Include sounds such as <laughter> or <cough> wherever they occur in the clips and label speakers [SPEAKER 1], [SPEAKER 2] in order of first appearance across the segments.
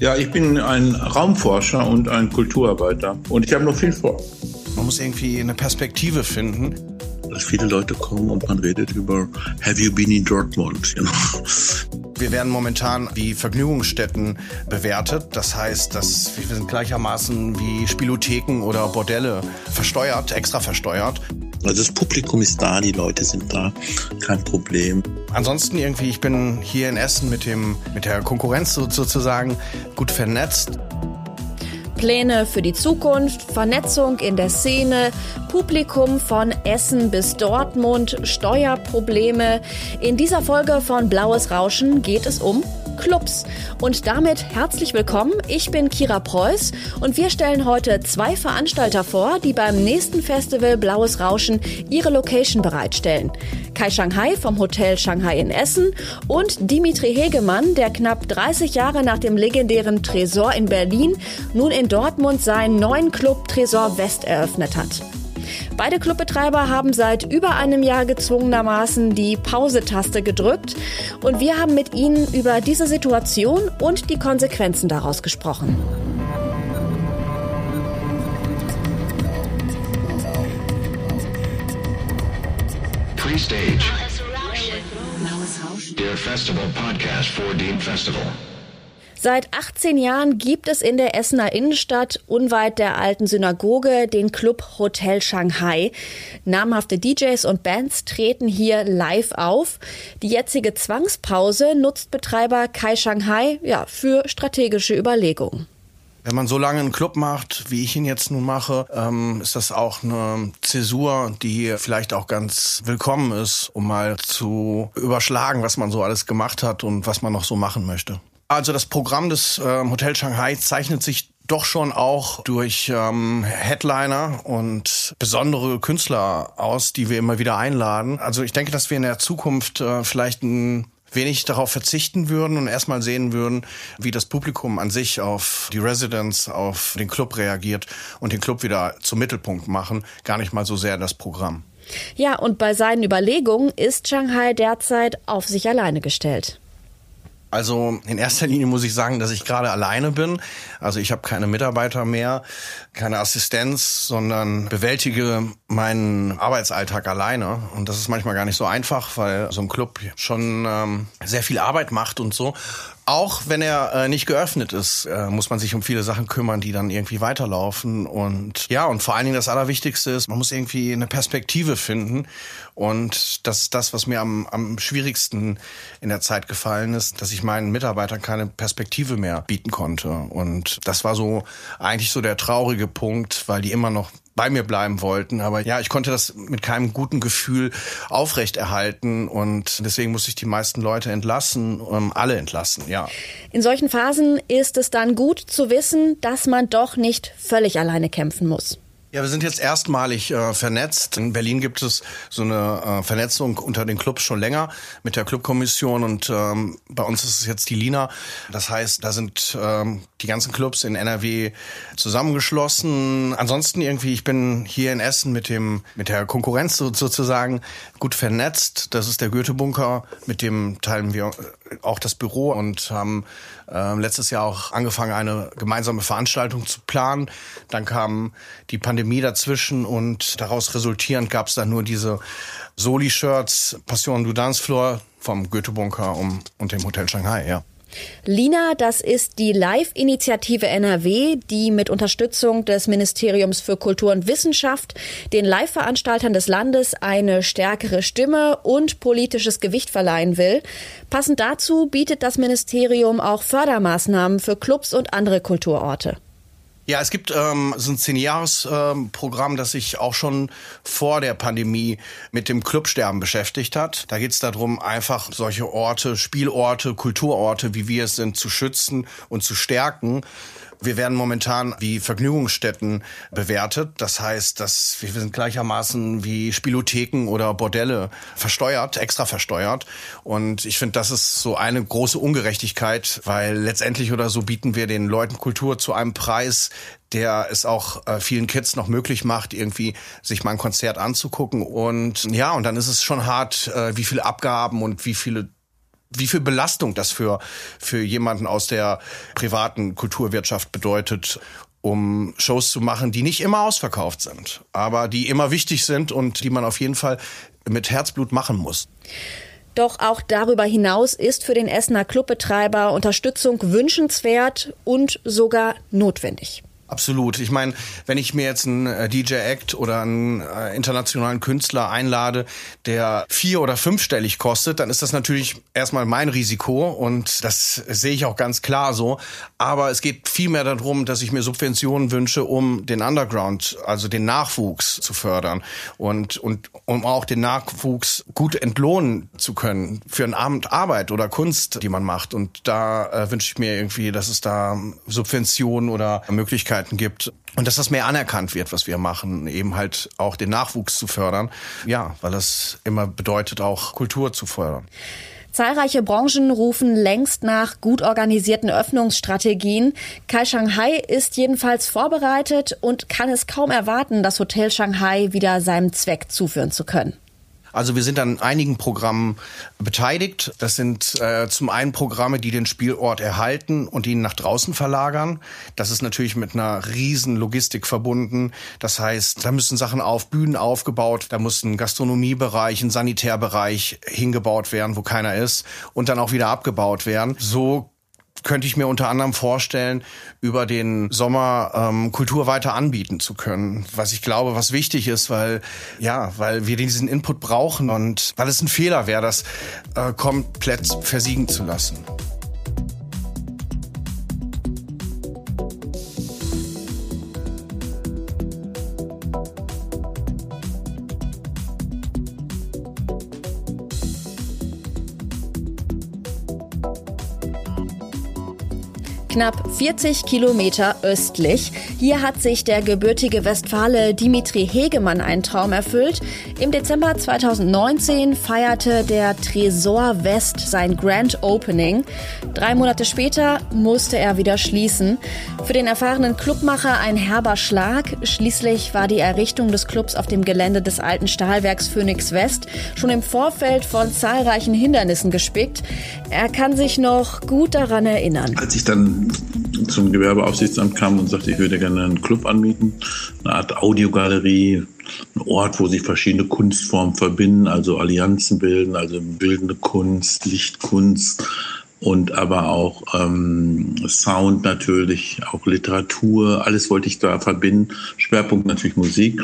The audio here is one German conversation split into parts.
[SPEAKER 1] Ja, ich bin ein Raumforscher und ein Kulturarbeiter und ich habe noch viel vor.
[SPEAKER 2] Man muss irgendwie eine Perspektive finden.
[SPEAKER 1] Dass viele Leute kommen und man redet über Have you been in Dortmund? <laughs> You know?
[SPEAKER 2] Wir werden momentan wie Vergnügungsstätten bewertet. Das heißt, dass wir sind gleichermaßen wie Spielotheken oder Bordelle versteuert, extra versteuert.
[SPEAKER 1] Also das Publikum ist da, die Leute sind da, kein Problem.
[SPEAKER 2] Ansonsten irgendwie, ich bin hier in Essen mit dem mit der Konkurrenz sozusagen gut vernetzt.
[SPEAKER 3] Pläne für die Zukunft, Vernetzung in der Szene, Publikum von Essen bis Dortmund, Steuerprobleme. In dieser Folge von Blaues Rauschen geht es um Clubs. Und damit herzlich willkommen. Ich bin Kira Preuß und wir stellen heute zwei Veranstalter vor, die beim nächsten Festival Blaues Rauschen ihre Location bereitstellen. Kai Shanghai vom Hotel Shanghai in Essen und Dimitri Hegemann, der knapp 30 Jahre nach dem legendären Tresor in Berlin nun in Dortmund seinen neuen Club Tresor West eröffnet hat. Beide Clubbetreiber haben seit über einem Jahr gezwungenermaßen die Pause-Taste gedrückt und wir haben mit ihnen über diese Situation und die Konsequenzen daraus gesprochen.
[SPEAKER 4] Pre-stage. Der Festival Podcast for Dean Festival.
[SPEAKER 3] Seit 18 Jahren gibt es in der Essener Innenstadt unweit der alten Synagoge den Club Hotel Shanghai. Namhafte DJs und Bands treten hier live auf. Die jetzige Zwangspause nutzt Betreiber Kai Shanghai ja, für strategische Überlegungen.
[SPEAKER 2] Wenn man so lange einen Club macht, wie ich ihn jetzt nun mache, ähm, ist das auch eine Zäsur, die vielleicht auch ganz willkommen ist, um mal zu überschlagen, was man so alles gemacht hat und was man noch so machen möchte. Also das Programm des äh, Hotel Shanghai zeichnet sich doch schon auch durch ähm, Headliner und besondere Künstler aus, die wir immer wieder einladen. Also ich denke, dass wir in der Zukunft äh, vielleicht ein wenig darauf verzichten würden und erstmal sehen würden, wie das Publikum an sich auf die Residents, auf den Club reagiert und den Club wieder zum Mittelpunkt machen, gar nicht mal so sehr das Programm.
[SPEAKER 3] Ja, und bei seinen Überlegungen ist Shanghai derzeit auf sich alleine gestellt.
[SPEAKER 2] Also in erster Linie muss ich sagen, dass ich gerade alleine bin. Also ich habe keine Mitarbeiter mehr, keine Assistenz, sondern bewältige meinen Arbeitsalltag alleine. Und das ist manchmal gar nicht so einfach, weil so ein Club schon ähm, sehr viel Arbeit macht und so. Auch wenn er äh, nicht geöffnet ist, äh, muss man sich um viele Sachen kümmern, die dann irgendwie weiterlaufen. Und ja, und vor allen Dingen das Allerwichtigste ist, man muss irgendwie eine Perspektive finden. Und das ist das, was mir am, am schwierigsten in der Zeit gefallen ist, dass ich meinen Mitarbeitern keine Perspektive mehr bieten konnte. Und das war so eigentlich so der traurige Punkt, weil die immer noch bei mir bleiben wollten. Aber ja, ich konnte das mit keinem guten Gefühl aufrechterhalten und deswegen musste ich die meisten Leute entlassen, ähm, alle entlassen, ja.
[SPEAKER 3] In solchen Phasen ist es dann gut zu wissen, dass man doch nicht völlig alleine kämpfen muss.
[SPEAKER 2] Ja, wir sind jetzt erstmalig äh, vernetzt. In Berlin gibt es so eine äh, Vernetzung unter den Clubs schon länger mit der Clubkommission und ähm, bei uns ist es jetzt die Lina. Das heißt, da sind ähm, die ganzen Clubs in NRW zusammengeschlossen. Ansonsten irgendwie, ich bin hier in Essen mit dem mit der Konkurrenz sozusagen gut vernetzt. Das ist der Goethe-Bunker, mit dem teilen wir auch das Büro und haben äh, letztes Jahr auch angefangen, eine gemeinsame Veranstaltung zu planen. Dann kam die Pandemie dazwischen und daraus resultierend gab es dann nur diese Soli-Shirts Passion du Dance Floor vom Goethe-Bunker und dem Hotel Shanghai, ja.
[SPEAKER 3] Lina, das ist die Live-Initiative NRW, die mit Unterstützung des Ministeriums für Kultur und Wissenschaft den Live-Veranstaltern des Landes eine stärkere Stimme und politisches Gewicht verleihen will. Passend dazu bietet das Ministerium auch Fördermaßnahmen für Clubs und andere Kulturorte.
[SPEAKER 2] Ja, es gibt ähm, so ein Zehn-Jahres-Programm, ähm, das sich auch schon vor der Pandemie mit dem Clubsterben beschäftigt hat. Da geht es darum, einfach solche Orte, Spielorte, Kulturorte, wie wir es sind, zu schützen und zu stärken. Wir werden momentan wie Vergnügungsstätten bewertet. Das heißt, dass wir sind gleichermaßen wie Spielotheken oder Bordelle versteuert, extra versteuert. Und ich finde, das ist so eine große Ungerechtigkeit, weil letztendlich oder so bieten wir den Leuten Kultur zu einem Preis, der es auch äh, vielen Kids noch möglich macht, irgendwie sich mal ein Konzert anzugucken. Und ja, und dann ist es schon hart, äh, wie viele Abgaben und wie viele wie viel Belastung das für, für jemanden aus der privaten Kulturwirtschaft bedeutet um Shows zu machen, die nicht immer ausverkauft sind, aber die immer wichtig sind und die man auf jeden Fall mit Herzblut machen muss.
[SPEAKER 3] Doch auch darüber hinaus ist für den Essener Clubbetreiber Unterstützung wünschenswert und sogar notwendig.
[SPEAKER 2] Absolut. Ich meine, wenn ich mir jetzt einen äh, DJ-Act oder einen äh, internationalen Künstler einlade, der vier- oder fünfstellig kostet, dann ist das natürlich erstmal mein Risiko und das sehe ich auch ganz klar so. Aber es geht vielmehr darum, dass ich mir Subventionen wünsche, um den Underground, also den Nachwuchs zu fördern und, und um auch den Nachwuchs gut entlohnen zu können für einen Abend Arbeit oder Kunst, die man macht. Und da äh, wünsche ich mir irgendwie, dass es da Subventionen oder Möglichkeiten Möglichkeiten gibt und dass das mehr anerkannt wird, was wir machen, eben halt auch den Nachwuchs zu fördern. Ja, weil das immer bedeutet, auch Kultur zu fördern.
[SPEAKER 3] Zahlreiche Branchen rufen längst nach gut organisierten Öffnungsstrategien. Kai Shanghai ist jedenfalls vorbereitet und kann es kaum erwarten, das Hotel Shanghai wieder seinem Zweck zuführen zu können.
[SPEAKER 2] Also wir sind an einigen Programmen beteiligt. Das sind äh, zum einen Programme, die den Spielort erhalten und ihn nach draußen verlagern. Das ist natürlich mit einer riesen Logistik verbunden. Das heißt, da müssen Sachen auf Bühnen aufgebaut, da muss ein Gastronomiebereich, ein Sanitärbereich hingebaut werden, wo keiner ist und dann auch wieder abgebaut werden. So könnte ich mir unter anderem vorstellen, über den Sommer ähm, Kultur weiter anbieten zu können. Was ich glaube, was wichtig ist, weil ja, weil wir diesen Input brauchen und weil es ein Fehler wäre, das äh, komplett versiegen zu lassen.
[SPEAKER 3] Knapp 40 Kilometer östlich. Hier hat sich der gebürtige Westfale Dimitri Hegemann einen Traum erfüllt. Im Dezember 2019 feierte der Tresor West sein Grand Opening. Drei Monate später musste er wieder schließen. Für den erfahrenen Clubmacher ein herber Schlag. Schließlich war die Errichtung des Clubs auf dem Gelände des alten Stahlwerks Phoenix West schon im Vorfeld von zahlreichen Hindernissen gespickt. Er kann sich noch gut daran erinnern.
[SPEAKER 1] Als ich dann zum Gewerbeaufsichtsamt kam und sagte, ich würde gerne einen Club anmieten, eine Art Audiogalerie, ein Ort, wo sich verschiedene Kunstformen verbinden, also Allianzen bilden, also bildende Kunst, Lichtkunst und aber auch ähm, Sound natürlich, auch Literatur, alles wollte ich da verbinden. Schwerpunkt natürlich Musik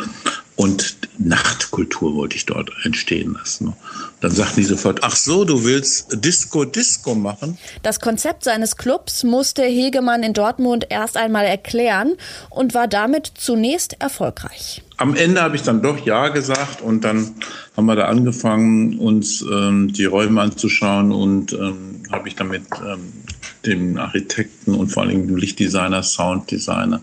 [SPEAKER 1] und Nachtkultur wollte ich dort entstehen lassen. Dann sagten die sofort, ach so, du willst Disco Disco machen?
[SPEAKER 3] Das Konzept seines Clubs musste Hegemann in Dortmund erst einmal erklären und war damit zunächst erfolgreich.
[SPEAKER 1] Am Ende habe ich dann doch Ja gesagt und dann haben wir da angefangen, uns ähm, die Räume anzuschauen und ähm, habe ich damit ähm, dem Architekten und vor allem dem Lichtdesigner, Sounddesigner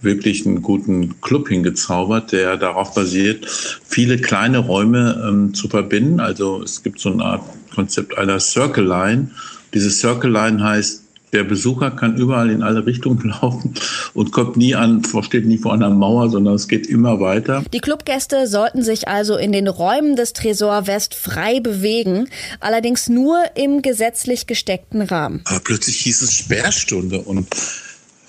[SPEAKER 1] wirklich einen guten Club hingezaubert, der darauf basiert, viele kleine Räume ähm, zu verbinden. Also es gibt so eine Art Konzept einer Circle Line. Diese Circle Line heißt, der Besucher kann überall in alle Richtungen <laughs> laufen und kommt nie an, steht nie vor einer Mauer, sondern es geht immer weiter.
[SPEAKER 3] Die Clubgäste sollten sich also in den Räumen des Tresor West frei bewegen, allerdings nur im gesetzlich gesteckten Rahmen.
[SPEAKER 1] Aber plötzlich hieß es Sperrstunde und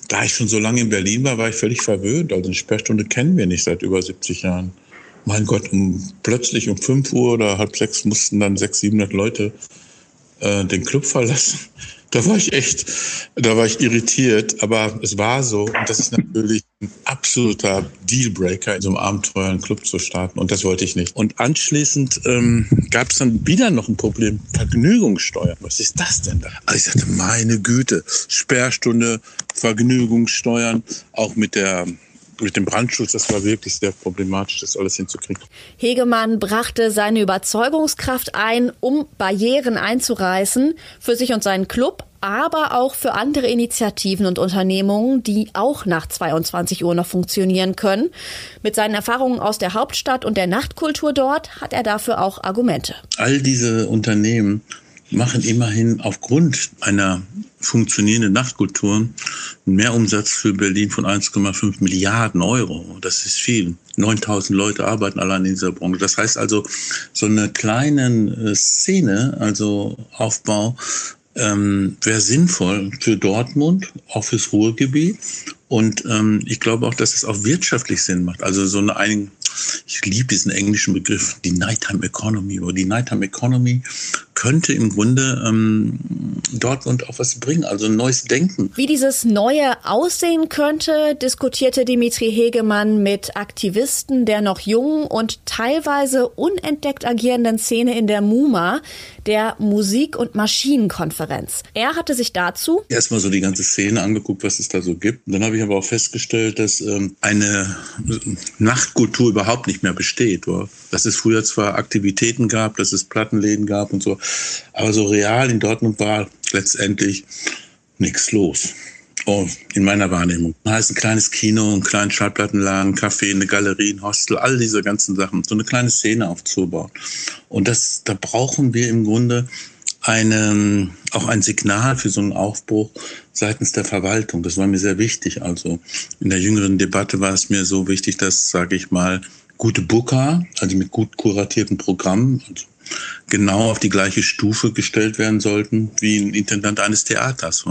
[SPEAKER 1] da ich schon so lange in Berlin war, war ich völlig verwöhnt. Also eine Sperrstunde kennen wir nicht seit über 70 Jahren. Mein Gott, um, plötzlich um 5 Uhr oder halb sechs mussten dann 600, 700 Leute äh, den Club verlassen. Da war ich echt, da war ich irritiert, aber es war so. Und das ist natürlich ein absoluter Dealbreaker, in so einem Abenteuer einen Club zu starten. Und das wollte ich nicht. Und anschließend ähm, gab es dann wieder noch ein Problem. Vergnügungssteuer. Was ist das denn da? Also ich sagte, meine Güte, Sperrstunde, Vergnügungssteuern, auch mit der mit dem Brandschutz, das war wirklich sehr problematisch, das alles hinzukriegen.
[SPEAKER 3] Hegemann brachte seine Überzeugungskraft ein, um Barrieren einzureißen für sich und seinen Club, aber auch für andere Initiativen und Unternehmungen, die auch nach 22 Uhr noch funktionieren können. Mit seinen Erfahrungen aus der Hauptstadt und der Nachtkultur dort hat er dafür auch Argumente.
[SPEAKER 1] All diese Unternehmen machen immerhin aufgrund einer funktionierende Nachtkultur einen Mehrumsatz für Berlin von 1,5 Milliarden Euro. Das ist viel. 9000 Leute arbeiten allein in dieser Branche. Das heißt also, so eine kleine äh, Szene, also Aufbau, ähm, wäre sinnvoll für Dortmund, auch fürs Ruhrgebiet. Und ähm, ich glaube auch, dass es auch wirtschaftlich Sinn macht. Also so eine, ein, ich liebe diesen englischen Begriff, die Nighttime Economy. Oder die Nighttime Economy könnte im Grunde ähm, Dortmund auch was bringen, also ein neues Denken.
[SPEAKER 3] Wie dieses Neue aussehen könnte, diskutierte Dimitri Hegemann mit Aktivisten der noch jungen und teilweise unentdeckt agierenden Szene in der MUMA, der Musik- und Maschinenkonferenz. Er hatte sich dazu
[SPEAKER 1] erstmal so die ganze Szene angeguckt, was es da so gibt. Und dann habe ich aber auch festgestellt, dass ähm, eine Nachtkultur überhaupt nicht mehr besteht. Dass es früher zwar Aktivitäten gab, dass es Plattenläden gab und so, aber so real in Dortmund war letztendlich nichts los. Oh, in meiner Wahrnehmung. Das heißt ein kleines Kino, ein kleinen Schallplattenladen, Café, eine Galerie, ein Hostel, all diese ganzen Sachen. So eine kleine Szene aufzubauen. Und das, da brauchen wir im Grunde eine, auch ein Signal für so einen Aufbruch seitens der Verwaltung. Das war mir sehr wichtig. Also in der jüngeren Debatte war es mir so wichtig, dass, sage ich mal, gute Booker, also mit gut kuratierten Programmen, also genau auf die gleiche Stufe gestellt werden sollten wie ein Intendant eines Theaters.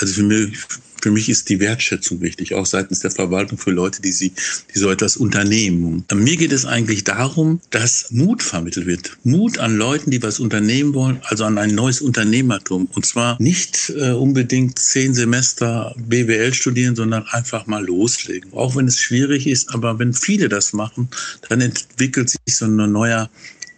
[SPEAKER 1] Also für mich, für mich ist die Wertschätzung wichtig, auch seitens der Verwaltung für Leute, die, sie, die so etwas unternehmen. Mir geht es eigentlich darum, dass Mut vermittelt wird. Mut an Leuten, die was unternehmen wollen, also an ein neues Unternehmertum. Und zwar nicht äh, unbedingt zehn Semester BWL studieren, sondern einfach mal loslegen. Auch wenn es schwierig ist, aber wenn viele das machen, dann entwickelt sich so ein neuer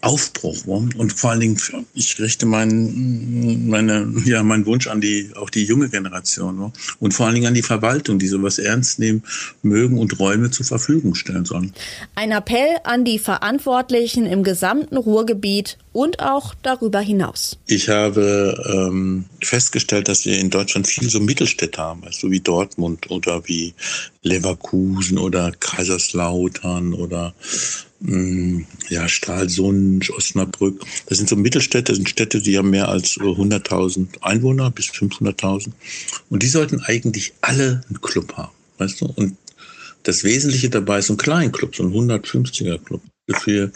[SPEAKER 1] Aufbruch. Und vor allen Dingen, ich richte meinen, meine, ja, meinen Wunsch an die, auch die junge Generation. Und vor allen Dingen an die Verwaltung, die sowas ernst nehmen mögen und Räume zur Verfügung stellen sollen.
[SPEAKER 3] Ein Appell an die Verantwortlichen im gesamten Ruhrgebiet und auch darüber hinaus.
[SPEAKER 1] Ich habe ähm, festgestellt, dass wir in Deutschland viel so Mittelstädte haben, so wie Dortmund oder wie Leverkusen oder Kaiserslautern oder ja, Stralsund, Osnabrück. Das sind so Mittelstädte, das sind Städte, die haben mehr als 100.000 Einwohner, bis 500.000. Und die sollten eigentlich alle einen Club haben, weißt du? Und das Wesentliche dabei ist ein Kleinclub, so ein 150er Club für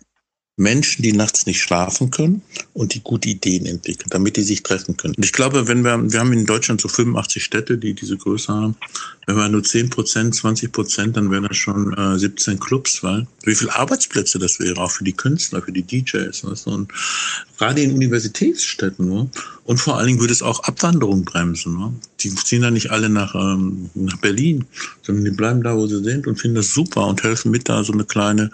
[SPEAKER 1] Menschen, die nachts nicht schlafen können und die gute Ideen entwickeln, damit die sich treffen können. Und ich glaube, wenn wir, wir haben in Deutschland so 85 Städte, die diese Größe haben, wenn wir nur 10 Prozent, 20 Prozent, dann wären das schon äh, 17 Clubs, weil wie viele Arbeitsplätze das wäre, auch für die Künstler, für die DJs. Weißt du? Und gerade in Universitätsstädten. Ne? Und vor allen Dingen würde es auch Abwanderung bremsen. Ne? Die ziehen dann nicht alle nach, ähm, nach Berlin, sondern die bleiben da, wo sie sind und finden das super und helfen mit, da so eine kleine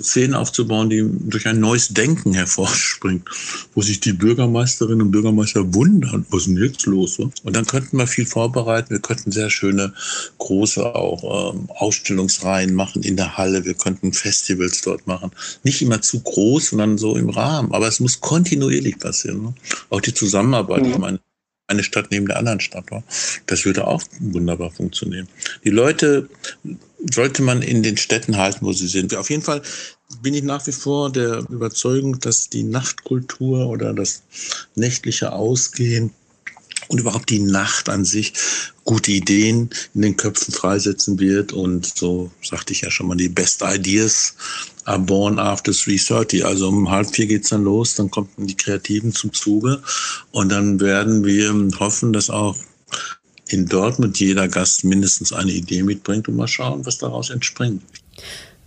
[SPEAKER 1] Szene aufzubauen, die durch ein neues Denken hervorspringt, wo sich die Bürgermeisterinnen und Bürgermeister wundern, was ist denn jetzt los? So? Und dann könnten wir viel vorbereiten. Wir könnten sehr schöne große auch ähm, Ausstellungsreihen machen in der Halle. Wir könnten Festivals dort machen. Nicht immer zu groß, sondern so im Rahmen. Aber es muss kontinuierlich passieren. Ne? Auch die Zusammenarbeit. Mhm. Ich meine, eine Stadt neben der anderen Stadt. Das würde auch wunderbar funktionieren. Die Leute sollte man in den Städten halten, wo sie sind. Auf jeden Fall bin ich nach wie vor der Überzeugung, dass die Nachtkultur oder das nächtliche Ausgehen und überhaupt die Nacht an sich gute Ideen in den Köpfen freisetzen wird. Und so sagte ich ja schon mal, die Best Ideas are born after 3.30. Also um halb vier geht's dann los, dann kommen die Kreativen zum Zuge. Und dann werden wir hoffen, dass auch in Dortmund jeder Gast mindestens eine Idee mitbringt und mal schauen, was daraus entspringt.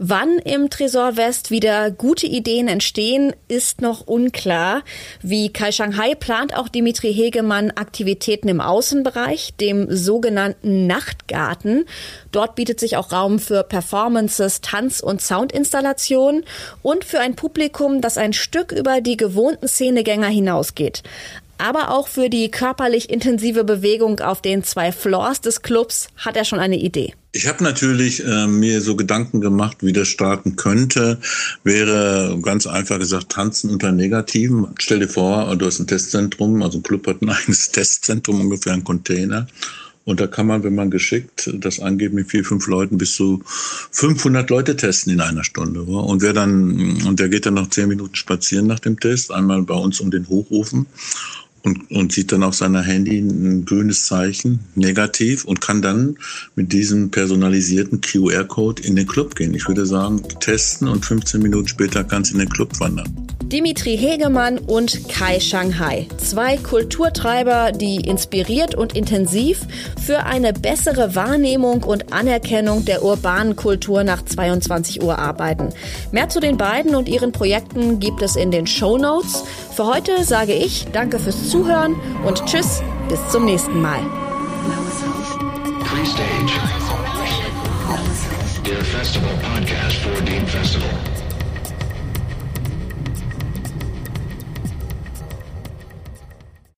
[SPEAKER 3] Wann im Tresor West wieder gute Ideen entstehen, ist noch unklar. Wie Kai Shanghai plant auch Dimitri Hegemann Aktivitäten im Außenbereich, dem sogenannten Nachtgarten. Dort bietet sich auch Raum für Performances, Tanz- und Soundinstallationen und für ein Publikum, das ein Stück über die gewohnten Szenegänger hinausgeht aber auch für die körperlich intensive Bewegung auf den zwei Floors des Clubs hat er schon eine Idee.
[SPEAKER 1] Ich habe natürlich äh, mir so Gedanken gemacht, wie das starten könnte. Wäre ganz einfach gesagt Tanzen unter Negativen. Stell dir vor, du hast ein Testzentrum, also ein Club hat ein <laughs> eigenes Testzentrum, ungefähr ein Container. Und da kann man, wenn man geschickt das angeht, mit vier, fünf Leuten bis zu 500 Leute testen in einer Stunde. Und wer dann, und der geht dann noch zehn Minuten spazieren nach dem Test, einmal bei uns um den Hochofen und, und sieht dann auf seiner Handy ein grünes Zeichen, negativ, und kann dann mit diesem personalisierten QR-Code in den Club gehen. Ich würde sagen, testen und 15 Minuten später kann es in den Club wandern.
[SPEAKER 3] Dimitri Hegemann und Kai Shanghai. Zwei Kulturtreiber, die inspiriert und intensiv für eine bessere Wahrnehmung und Anerkennung der urbanen Kultur nach 22 Uhr arbeiten. Mehr zu den beiden und ihren Projekten gibt es in den Show Notes. Für heute sage ich Danke fürs Zuhören und Tschüss, bis zum nächsten Mal.
[SPEAKER 4] Pre-stage. Der Festival Podcast for Dean Festival.